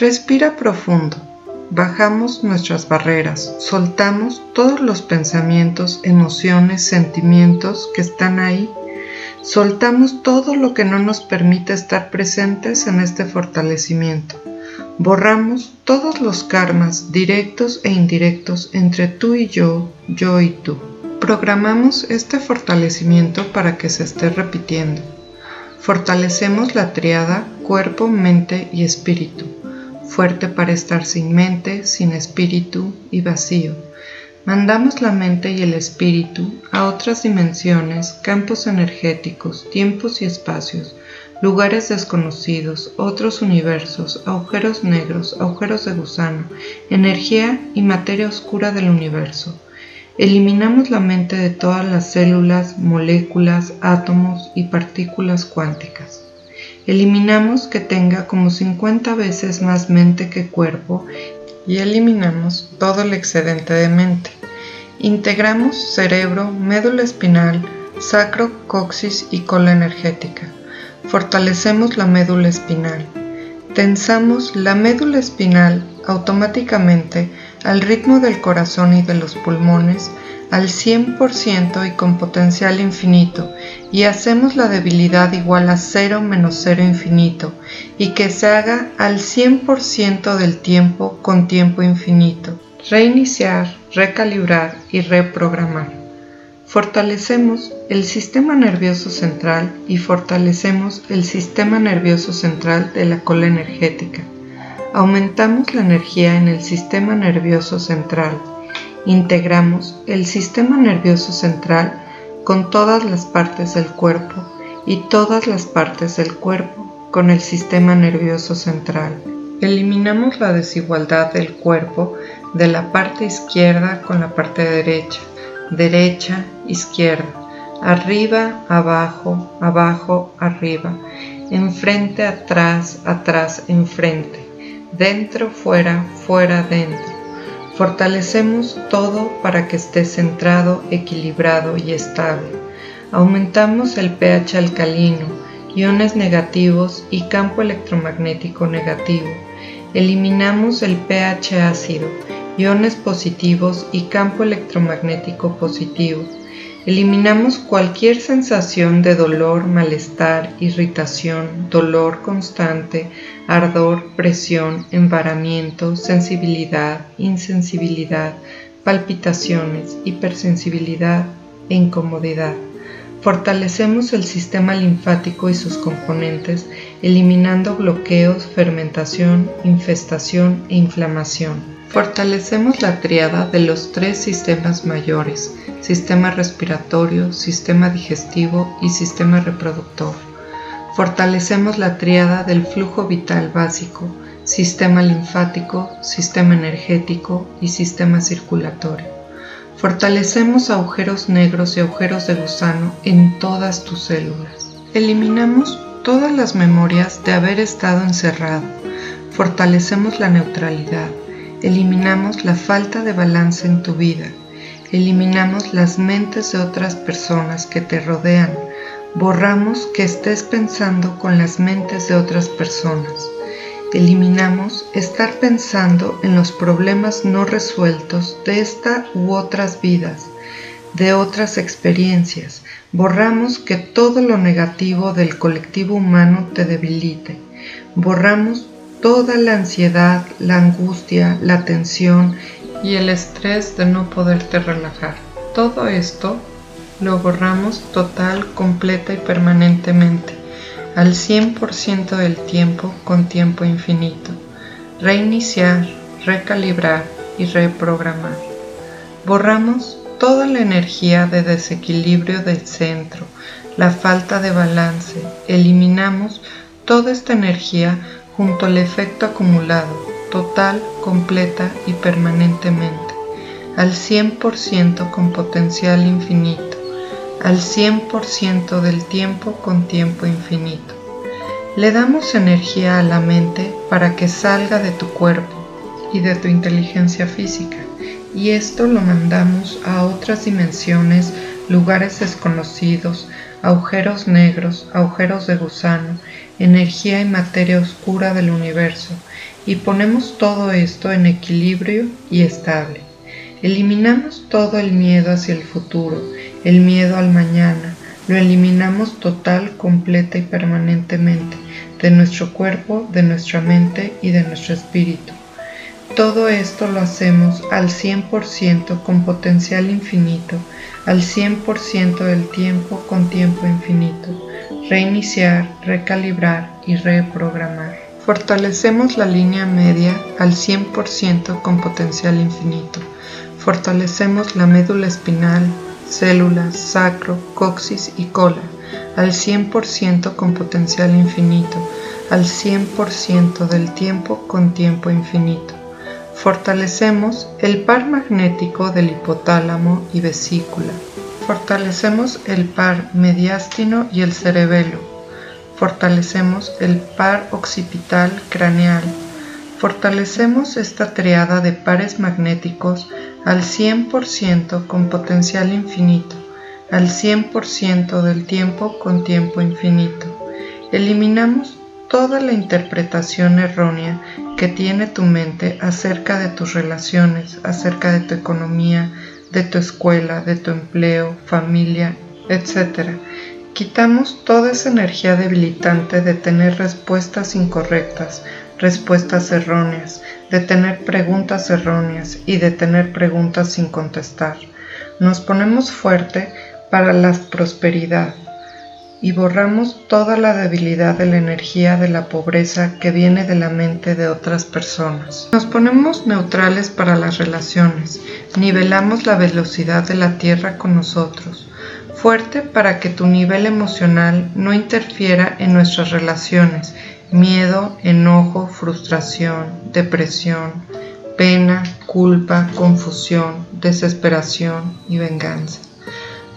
Respira profundo. Bajamos nuestras barreras, soltamos todos los pensamientos, emociones, sentimientos que están ahí. Soltamos todo lo que no nos permite estar presentes en este fortalecimiento. Borramos todos los karmas directos e indirectos entre tú y yo, yo y tú. Programamos este fortalecimiento para que se esté repitiendo. Fortalecemos la triada cuerpo, mente y espíritu fuerte para estar sin mente, sin espíritu y vacío. Mandamos la mente y el espíritu a otras dimensiones, campos energéticos, tiempos y espacios, lugares desconocidos, otros universos, agujeros negros, agujeros de gusano, energía y materia oscura del universo. Eliminamos la mente de todas las células, moléculas, átomos y partículas cuánticas. Eliminamos que tenga como 50 veces más mente que cuerpo y eliminamos todo el excedente de mente. Integramos cerebro, médula espinal, sacro, coxis y cola energética. Fortalecemos la médula espinal. Tensamos la médula espinal automáticamente al ritmo del corazón y de los pulmones al 100% y con potencial infinito y hacemos la debilidad igual a 0 menos 0 infinito y que se haga al 100% del tiempo con tiempo infinito. Reiniciar, recalibrar y reprogramar. Fortalecemos el sistema nervioso central y fortalecemos el sistema nervioso central de la cola energética. Aumentamos la energía en el sistema nervioso central integramos el sistema nervioso central con todas las partes del cuerpo y todas las partes del cuerpo con el sistema nervioso central. Eliminamos la desigualdad del cuerpo de la parte izquierda con la parte derecha, derecha, izquierda, arriba, abajo, abajo, arriba, enfrente, atrás, atrás, enfrente, dentro, fuera, fuera, dentro Fortalecemos todo para que esté centrado, equilibrado y estable. Aumentamos el pH alcalino, iones negativos y campo electromagnético negativo. Eliminamos el pH ácido, iones positivos y campo electromagnético positivo. Eliminamos cualquier sensación de dolor, malestar, irritación, dolor constante, ardor, presión, embaramiento, sensibilidad, insensibilidad, palpitaciones, hipersensibilidad e incomodidad. Fortalecemos el sistema linfático y sus componentes, eliminando bloqueos, fermentación, infestación e inflamación. Fortalecemos la triada de los tres sistemas mayores, sistema respiratorio, sistema digestivo y sistema reproductor. Fortalecemos la triada del flujo vital básico, sistema linfático, sistema energético y sistema circulatorio. Fortalecemos agujeros negros y agujeros de gusano en todas tus células. Eliminamos todas las memorias de haber estado encerrado. Fortalecemos la neutralidad. Eliminamos la falta de balance en tu vida eliminamos las mentes de otras personas que te rodean, borramos que estés pensando con las mentes de otras personas, eliminamos estar pensando en los problemas no resueltos de esta u otras vidas, de otras experiencias, borramos que todo lo negativo del colectivo humano te debilite, borramos toda la ansiedad, la angustia, la tensión y el estrés de no poderte relajar. Todo esto lo borramos total, completa y permanentemente, al 100% del tiempo con tiempo infinito. Reiniciar, recalibrar y reprogramar. Borramos toda la energía de desequilibrio del centro, la falta de balance. Eliminamos toda esta energía junto al efecto acumulado total, completa y permanentemente, al 100% con potencial infinito, al 100% del tiempo con tiempo infinito. Le damos energía a la mente para que salga de tu cuerpo y de tu inteligencia física, y esto lo mandamos a otras dimensiones, lugares desconocidos, agujeros negros, agujeros de gusano, energía y materia oscura del universo, y ponemos todo esto en equilibrio y estable. Eliminamos todo el miedo hacia el futuro, el miedo al mañana, lo eliminamos total, completa y permanentemente de nuestro cuerpo, de nuestra mente y de nuestro espíritu. Todo esto lo hacemos al 100% con potencial infinito, al 100% del tiempo con tiempo infinito. Reiniciar, recalibrar y reprogramar. Fortalecemos la línea media al 100% con potencial infinito. Fortalecemos la médula espinal, células, sacro, coxis y cola al 100% con potencial infinito, al 100% del tiempo con tiempo infinito. Fortalecemos el par magnético del hipotálamo y vesícula. Fortalecemos el par mediástino y el cerebelo. Fortalecemos el par occipital craneal. Fortalecemos esta triada de pares magnéticos al 100% con potencial infinito, al 100% del tiempo con tiempo infinito. Eliminamos toda la interpretación errónea que tiene tu mente acerca de tus relaciones, acerca de tu economía, de tu escuela, de tu empleo, familia, etc. Quitamos toda esa energía debilitante de tener respuestas incorrectas, respuestas erróneas, de tener preguntas erróneas y de tener preguntas sin contestar. Nos ponemos fuerte para la prosperidad y borramos toda la debilidad de la energía de la pobreza que viene de la mente de otras personas. Nos ponemos neutrales para las relaciones, nivelamos la velocidad de la Tierra con nosotros, fuerte para que tu nivel emocional no interfiera en nuestras relaciones miedo, enojo, frustración, depresión, pena, culpa, confusión, desesperación y venganza.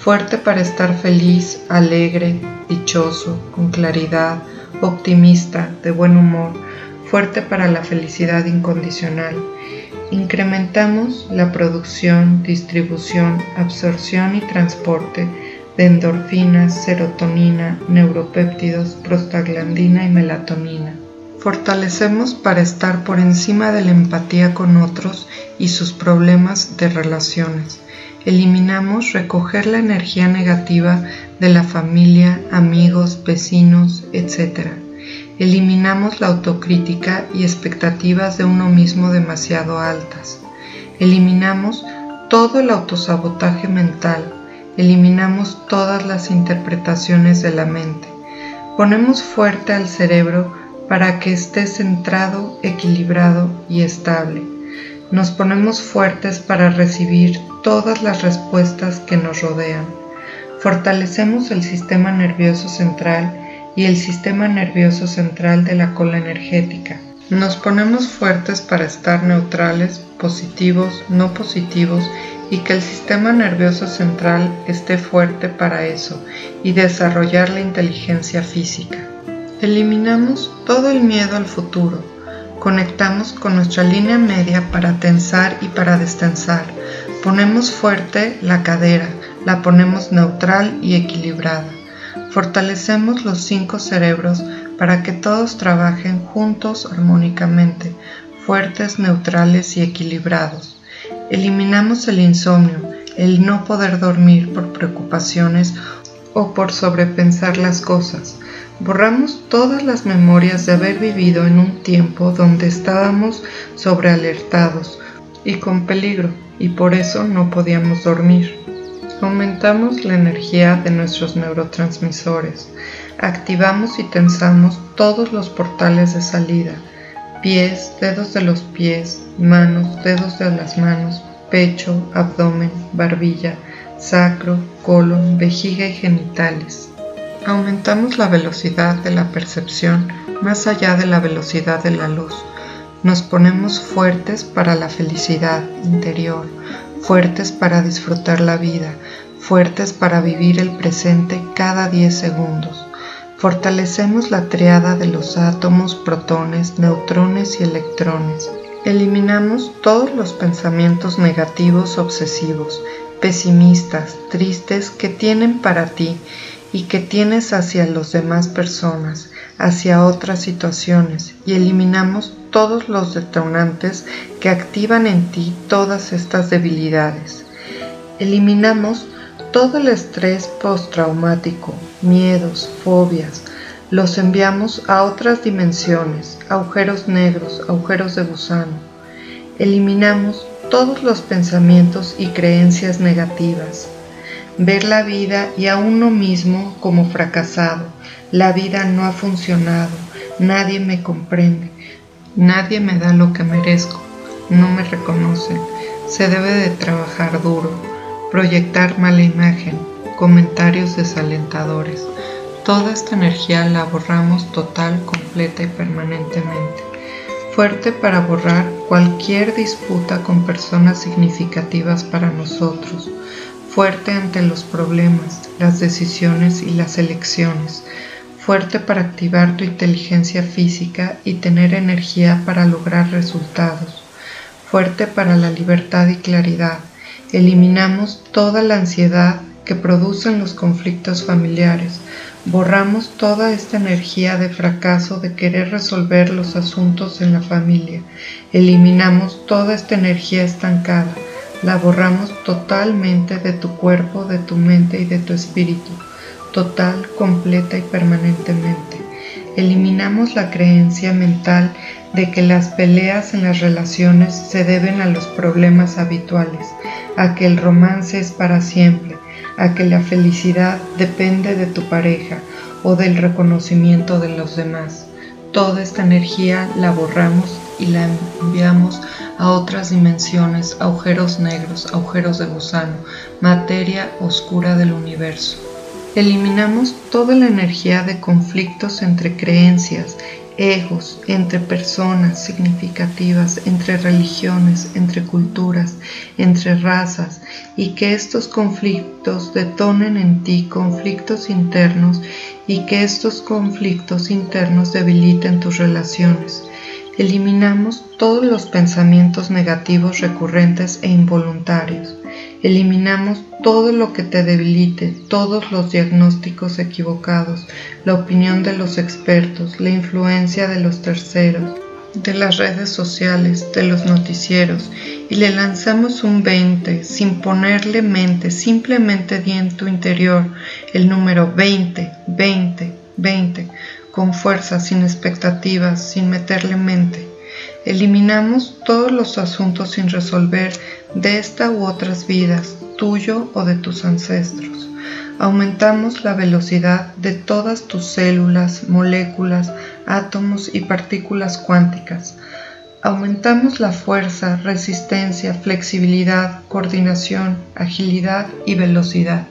Fuerte para estar feliz, alegre, dichoso, con claridad, optimista, de buen humor, fuerte para la felicidad incondicional. Incrementamos la producción, distribución, absorción y transporte de endorfinas, serotonina, neuropéptidos, prostaglandina y melatonina. Fortalecemos para estar por encima de la empatía con otros y sus problemas de relaciones. Eliminamos recoger la energía negativa de la familia, amigos, vecinos, etc. Eliminamos la autocrítica y expectativas de uno mismo demasiado altas. Eliminamos todo el autosabotaje mental eliminamos todas las interpretaciones de la mente. Ponemos fuerte al cerebro para que esté centrado, equilibrado y estable. Nos ponemos fuertes para recibir todas las respuestas que nos rodean. Fortalecemos el sistema nervioso central y el sistema nervioso central de la cola energética. Nos ponemos fuertes para estar neutrales, positivos, no positivos y que el sistema nervioso central esté fuerte para eso y desarrollar la inteligencia física. Eliminamos todo el miedo al futuro. Conectamos con nuestra línea media para tensar y para destensar. Ponemos fuerte la cadera, la ponemos neutral y equilibrada. Fortalecemos los cinco cerebros para que todos trabajen juntos armónicamente, fuertes, neutrales y equilibrados. Eliminamos el insomnio, el no poder dormir por preocupaciones o por sobrepensar las cosas. Borramos todas las memorias de haber vivido en un tiempo donde estábamos sobrealertados y con peligro y por eso no podíamos dormir. Aumentamos la energía de nuestros neurotransmisores, activamos y tensamos todos los portales de salida, pies, dedos de los pies, manos, dedos de las manos, pecho, abdomen, barbilla, sacro, colon, vejiga y genitales. Aumentamos la velocidad de la percepción más allá de la velocidad de la luz. Nos ponemos fuertes para la felicidad interior, fuertes para disfrutar la vida, fuertes para vivir el presente cada 10 segundos Fortalecemos la triada de los átomos, protones, neutrones y electrones. Eliminamos todos los pensamientos negativos obsesivos, pesimistas, tristes que tienen para ti y que tienes hacia las demás personas, hacia otras situaciones y eliminamos todos los detonantes que activan en ti todas estas debilidades. Eliminamos todo el estrés postraumático, miedos, fobias, los enviamos a otras dimensiones, agujeros negros, agujeros de gusano. Eliminamos todos los pensamientos y creencias negativas. Ver la vida y a uno mismo como fracasado. La vida no ha funcionado. Nadie me comprende. Nadie me da lo que merezco. No me reconocen. Se debe de trabajar duro. Proyectar mala imagen. Comentarios desalentadores. Toda esta energía la borramos total, completa y permanentemente. Fuerte para borrar cualquier disputa con personas significativas para nosotros. Fuerte ante los problemas, las decisiones y las elecciones. Fuerte para activar tu inteligencia física y tener energía para lograr resultados. Fuerte para la libertad y claridad. Eliminamos toda la ansiedad que producen los conflictos familiares Borramos toda esta energía de fracaso de querer resolver los asuntos en la familia. Eliminamos toda esta energía estancada. La borramos totalmente de tu cuerpo, de tu mente y de tu espíritu. Total, completa y permanentemente. Eliminamos la creencia mental de que las peleas en las relaciones se deben a los problemas habituales, a que el romance es para siempre, a que la felicidad depende de tu pareja o del reconocimiento de los demás. Toda esta energía la borramos y la enviamos a otras dimensiones, agujeros negros, agujeros de gusano, materia oscura del universo. Eliminamos toda la energía de conflictos entre creencias, egos, entre personas significativas, entre religiones, entre culturas, entre razas, y que estos conflictos detonen en ti conflictos internos y que estos conflictos internos debiliten tus relaciones. Eliminamos todos los pensamientos negativos recurrentes e involuntarios. Eliminamos todo lo que te debilite, todos los diagnósticos equivocados, la opinión de los expertos, la influencia de los terceros, de las redes sociales, de los noticieros, y le lanzamos un 20 sin ponerle mente, simplemente di en tu interior el número 20, 20, 20, con fuerza, sin expectativas, sin meterle mente. Eliminamos todos los asuntos sin resolver de esta u otras vidas, tuyo o de tus ancestros. Aumentamos la velocidad de todas tus células, moléculas, átomos y partículas cuánticas. Aumentamos la fuerza, resistencia, flexibilidad, coordinación, agilidad y velocidad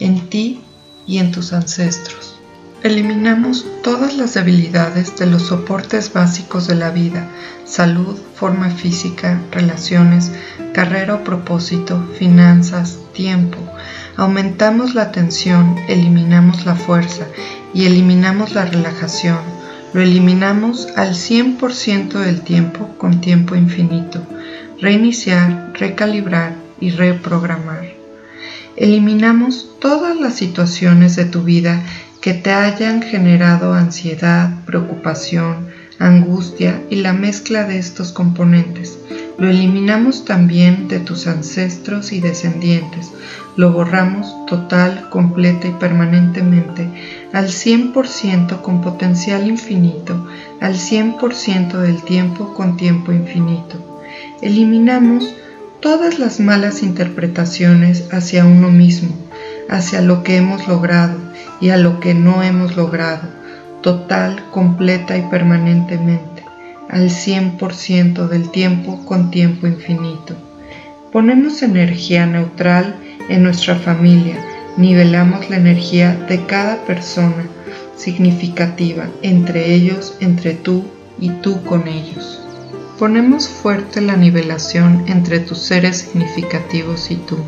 en ti y en tus ancestros. Eliminamos todas las debilidades de los soportes básicos de la vida, salud, forma física, relaciones, carrera o propósito, finanzas, tiempo. Aumentamos la tensión, eliminamos la fuerza y eliminamos la relajación. Lo eliminamos al 100% del tiempo con tiempo infinito. Reiniciar, recalibrar y reprogramar. Eliminamos todas las situaciones de tu vida que te hayan generado ansiedad, preocupación, angustia y la mezcla de estos componentes. Lo eliminamos también de tus ancestros y descendientes. Lo borramos total, completa y permanentemente al 100% con potencial infinito, al 100% del tiempo con tiempo infinito. Eliminamos todas las malas interpretaciones hacia uno mismo, hacia lo que hemos logrado, y a lo que no hemos logrado, total, completa y permanentemente, al 100% del tiempo con tiempo infinito. Ponemos energía neutral en nuestra familia, nivelamos la energía de cada persona significativa, entre ellos, entre tú y tú con ellos. Ponemos fuerte la nivelación entre tus seres significativos y tú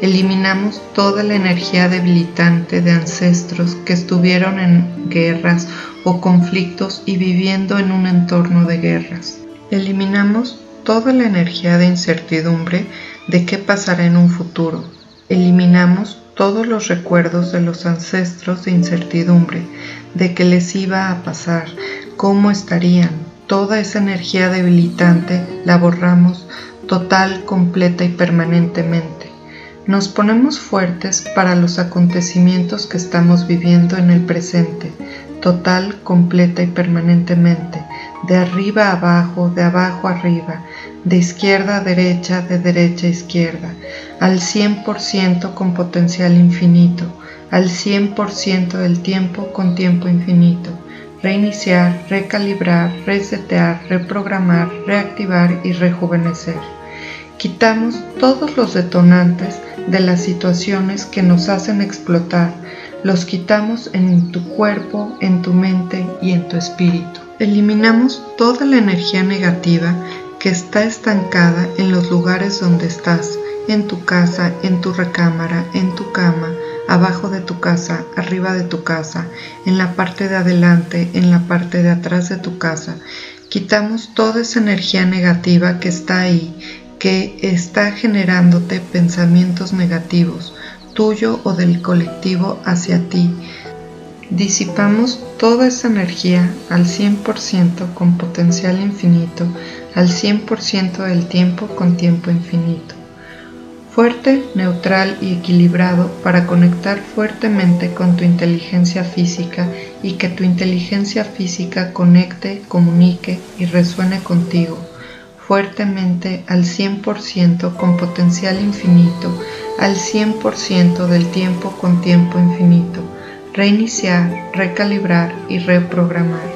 eliminamos toda la energía debilitante de ancestros que estuvieron en guerras o conflictos y viviendo en un entorno de guerras. Eliminamos toda la energía de incertidumbre de qué pasará en un futuro. Eliminamos todos los recuerdos de los ancestros de incertidumbre, de qué les iba a pasar, cómo estarían, toda esa energía debilitante la borramos total, completa y permanentemente. Nos ponemos fuertes para los acontecimientos que estamos viviendo en el presente, total, completa y permanentemente, de arriba a abajo, de abajo a arriba, de izquierda a derecha, de derecha a izquierda, al 100% con potencial infinito, al 100% del tiempo con tiempo infinito, reiniciar, recalibrar, resetear, reprogramar, reactivar y rejuvenecer. Quitamos todos los detonantes de las situaciones que nos hacen explotar, los quitamos en tu cuerpo, en tu mente y en tu espíritu. Eliminamos toda la energía negativa que está estancada en los lugares donde estás, en tu casa, en tu recámara, en tu cama, abajo de tu casa, arriba de tu casa, en la parte de adelante, en la parte de atrás de tu casa. Quitamos toda esa energía negativa que está ahí, que está generándote pensamientos negativos, tuyo o del colectivo hacia ti. Disipamos toda esa energía al 100% con potencial infinito, al 100% del tiempo con tiempo infinito. Fuerte, neutral y equilibrado para conectar fuertemente con tu inteligencia física y que tu inteligencia física conecte, comunique y resuene contigo fuertemente al 100% con potencial infinito, al 100% del tiempo con tiempo infinito, reiniciar, recalibrar y reprogramar.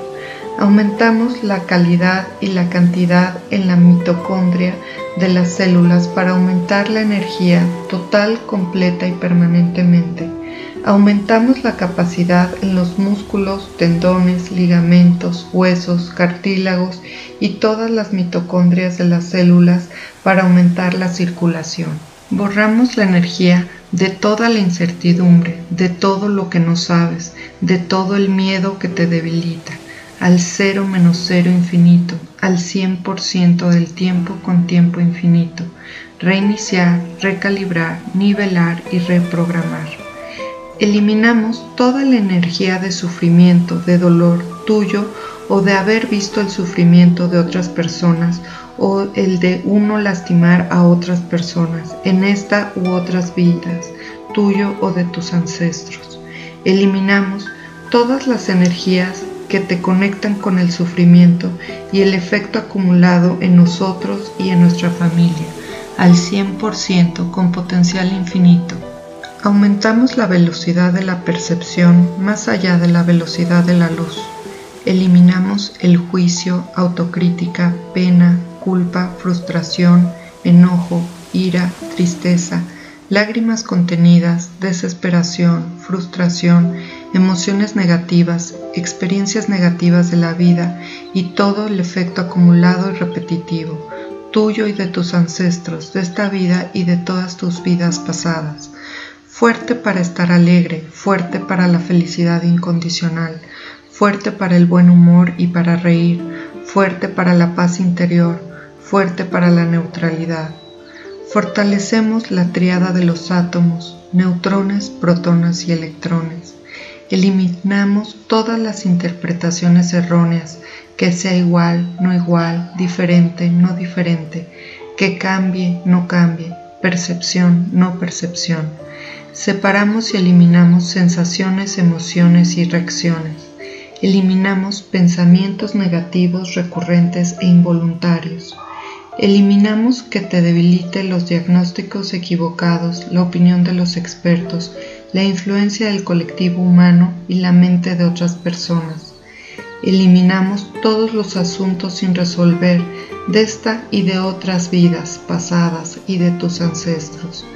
Aumentamos la calidad y la cantidad en la mitocondria de las células para aumentar la energía total, completa y permanentemente Aumentamos la capacidad en los músculos, tendones, ligamentos, huesos, cartílagos y todas las mitocondrias de las células para aumentar la circulación. Borramos la energía de toda la incertidumbre, de todo lo que no sabes, de todo el miedo que te debilita, al cero menos cero infinito, al 100% del tiempo con tiempo infinito, reiniciar, recalibrar, nivelar y reprogramar. Eliminamos toda la energía de sufrimiento, de dolor tuyo o de haber visto el sufrimiento de otras personas o el de uno lastimar a otras personas en esta u otras vidas, tuyo o de tus ancestros. Eliminamos todas las energías que te conectan con el sufrimiento y el efecto acumulado en nosotros y en nuestra familia, al 100% con potencial infinito Aumentamos la velocidad de la percepción más allá de la velocidad de la luz. Eliminamos el juicio, autocrítica, pena, culpa, frustración, enojo, ira, tristeza, lágrimas contenidas, desesperación, frustración, emociones negativas, experiencias negativas de la vida y todo el efecto acumulado y repetitivo, tuyo y de tus ancestros, de esta vida y de todas tus vidas pasadas fuerte para estar alegre, fuerte para la felicidad incondicional, fuerte para el buen humor y para reír, fuerte para la paz interior, fuerte para la neutralidad. Fortalecemos la triada de los átomos, neutrones, protones y electrones. Eliminamos todas las interpretaciones erróneas, que sea igual, no igual, diferente, no diferente, que cambie, no cambie, percepción, no percepción Separamos y eliminamos sensaciones, emociones y reacciones. Eliminamos pensamientos negativos recurrentes e involuntarios. Eliminamos que te debilite los diagnósticos equivocados, la opinión de los expertos, la influencia del colectivo humano y la mente de otras personas. Eliminamos todos los asuntos sin resolver de esta y de otras vidas pasadas y de tus ancestros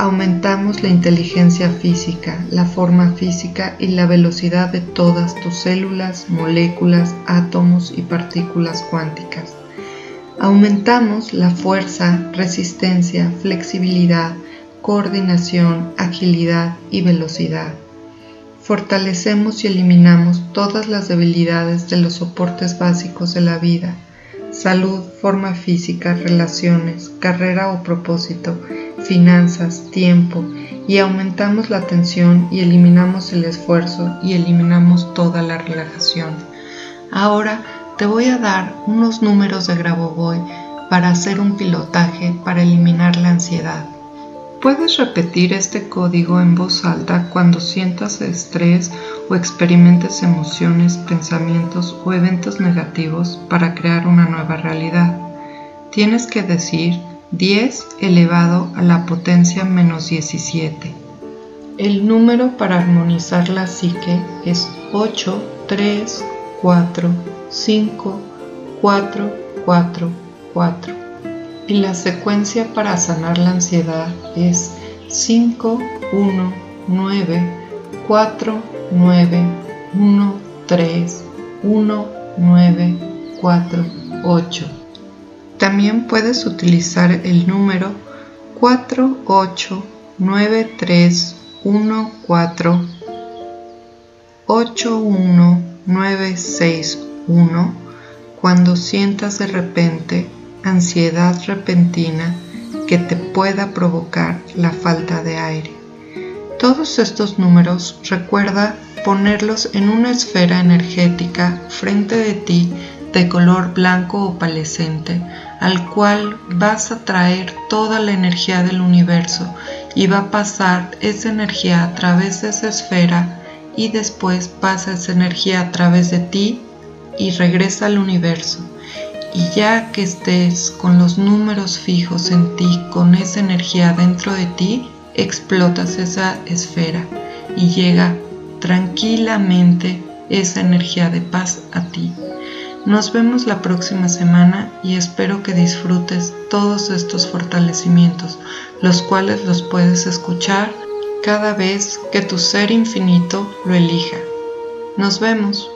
aumentamos la inteligencia física, la forma física y la velocidad de todas tus células, moléculas, átomos y partículas cuánticas. Aumentamos la fuerza, resistencia, flexibilidad, coordinación, agilidad y velocidad. Fortalecemos y eliminamos todas las debilidades de los soportes básicos de la vida, salud, forma física, relaciones, carrera o propósito, finanzas, tiempo, y aumentamos la tensión y eliminamos el esfuerzo y eliminamos toda la relajación. Ahora te voy a dar unos números de Grabovoi para hacer un pilotaje para eliminar la ansiedad. Puedes repetir este código en voz alta cuando sientas estrés o experimentes emociones, pensamientos o eventos negativos para crear una nueva realidad. Tienes que decir 10 elevado a la potencia menos 17. El número para armonizar la psique es 8, 3, 4, 5, 4, 4, 4. Y la secuencia para sanar la ansiedad es 5, 1, 9, 4, 9, 1, 3, 1, 9, 4, 8. También puedes utilizar el número 4, 8, 9, 3, 1, 4, 8, 1, 9, 6, 1 cuando sientas de repente ansiedad repentina que te pueda provocar la falta de aire. Todos estos números recuerda ponerlos en una esfera energética frente de ti de color blanco opalescente, al cual vas a traer toda la energía del universo y va a pasar esa energía a través de esa esfera y después pasa esa energía a través de ti y regresa al universo. Y ya que estés con los números fijos en ti, con esa energía dentro de ti, explotas esa esfera y llega tranquilamente esa energía de paz a ti. Nos vemos la próxima semana y espero que disfrutes todos estos fortalecimientos, los cuales los puedes escuchar cada vez que tu ser infinito lo elija. Nos vemos.